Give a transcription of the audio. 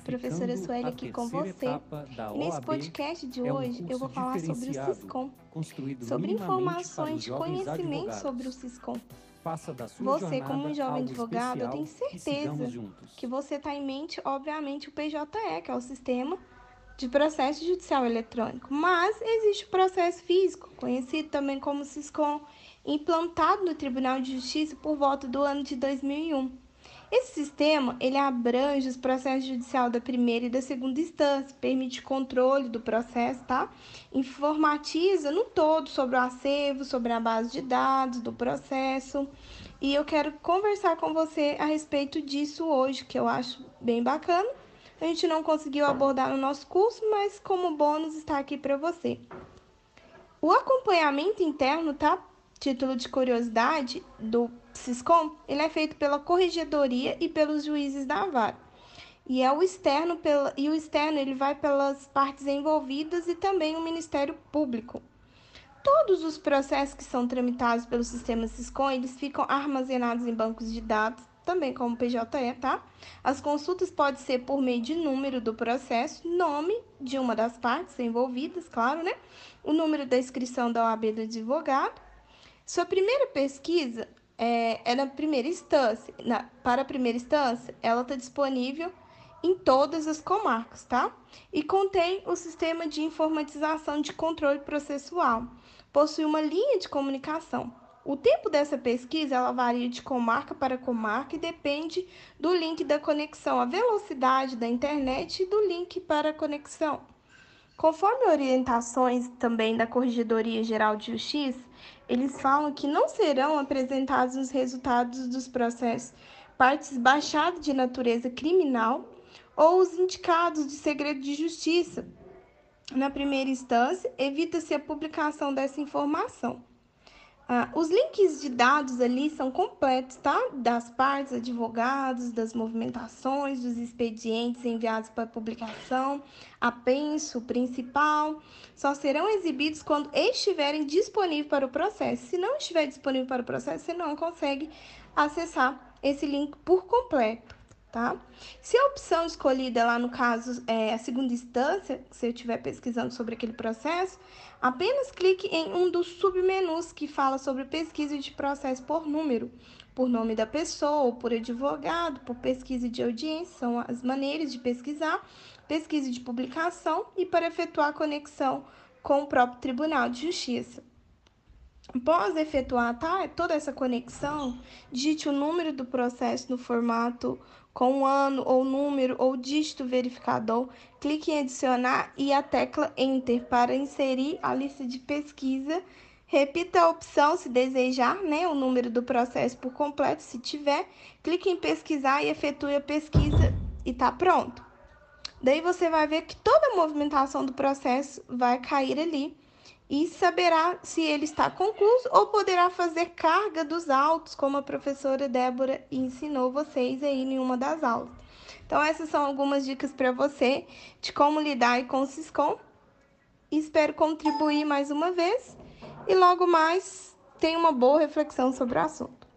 professora Sueli aqui com você. E nesse podcast de é hoje eu vou falar sobre o Siscom, sobre informações de conhecimento sobre o Siscom. Você, como um jovem advogado, eu tenho certeza que você está em mente, obviamente, o PJE, que é o Sistema de Processo Judicial Eletrônico. Mas existe o processo físico, conhecido também como Siscom, implantado no Tribunal de Justiça por volta do ano de 2001. Esse sistema ele abrange os processos judiciais da primeira e da segunda instância, permite controle do processo, tá? Informatiza no todo sobre o acervo, sobre a base de dados do processo. E eu quero conversar com você a respeito disso hoje, que eu acho bem bacana. A gente não conseguiu abordar no nosso curso, mas como bônus está aqui para você. O acompanhamento interno, tá? Título de curiosidade do Siscom, ele é feito pela corregedoria e pelos juízes da vara. E é o externo pela, e o externo ele vai pelas partes envolvidas e também o Ministério Público. Todos os processos que são tramitados pelo sistema Siscom, eles ficam armazenados em bancos de dados, também como PJE, tá? As consultas podem ser por meio de número do processo, nome de uma das partes envolvidas, claro, né? O número da inscrição da OAB do advogado. Sua primeira pesquisa, é, é na primeira instância. Na, para a primeira instância, ela está disponível em todas as comarcas, tá? E contém o sistema de informatização de controle processual. Possui uma linha de comunicação. O tempo dessa pesquisa ela varia de comarca para comarca e depende do link da conexão, a velocidade da internet e do link para a conexão. Conforme orientações também da Corregedoria Geral de Justiça, eles falam que não serão apresentados os resultados dos processos partes baixadas de natureza criminal ou os indicados de segredo de justiça. Na primeira instância, evita-se a publicação dessa informação. Ah, os links de dados ali são completos, tá? Das partes, advogados, das movimentações, dos expedientes enviados para publicação, apenso, principal, só serão exibidos quando estiverem disponíveis para o processo. Se não estiver disponível para o processo, você não consegue acessar esse link por completo tá? Se a opção escolhida lá no caso é a segunda instância, se eu estiver pesquisando sobre aquele processo, apenas clique em um dos submenus que fala sobre pesquisa de processo por número, por nome da pessoa, por advogado, por pesquisa de audiência, são as maneiras de pesquisar, pesquisa de publicação e para efetuar a conexão com o próprio Tribunal de Justiça. Após efetuar tá, toda essa conexão, digite o número do processo no formato com ano ou número ou dígito verificador, clique em adicionar e a tecla Enter para inserir a lista de pesquisa. Repita a opção se desejar, né, o número do processo por completo, se tiver. Clique em pesquisar e efetue a pesquisa e tá pronto. Daí você vai ver que toda a movimentação do processo vai cair ali e saberá se ele está concluído ou poderá fazer carga dos autos, como a professora Débora ensinou vocês aí em uma das aulas. Então, essas são algumas dicas para você de como lidar com o Siscom. Espero contribuir mais uma vez e logo mais tenha uma boa reflexão sobre o assunto.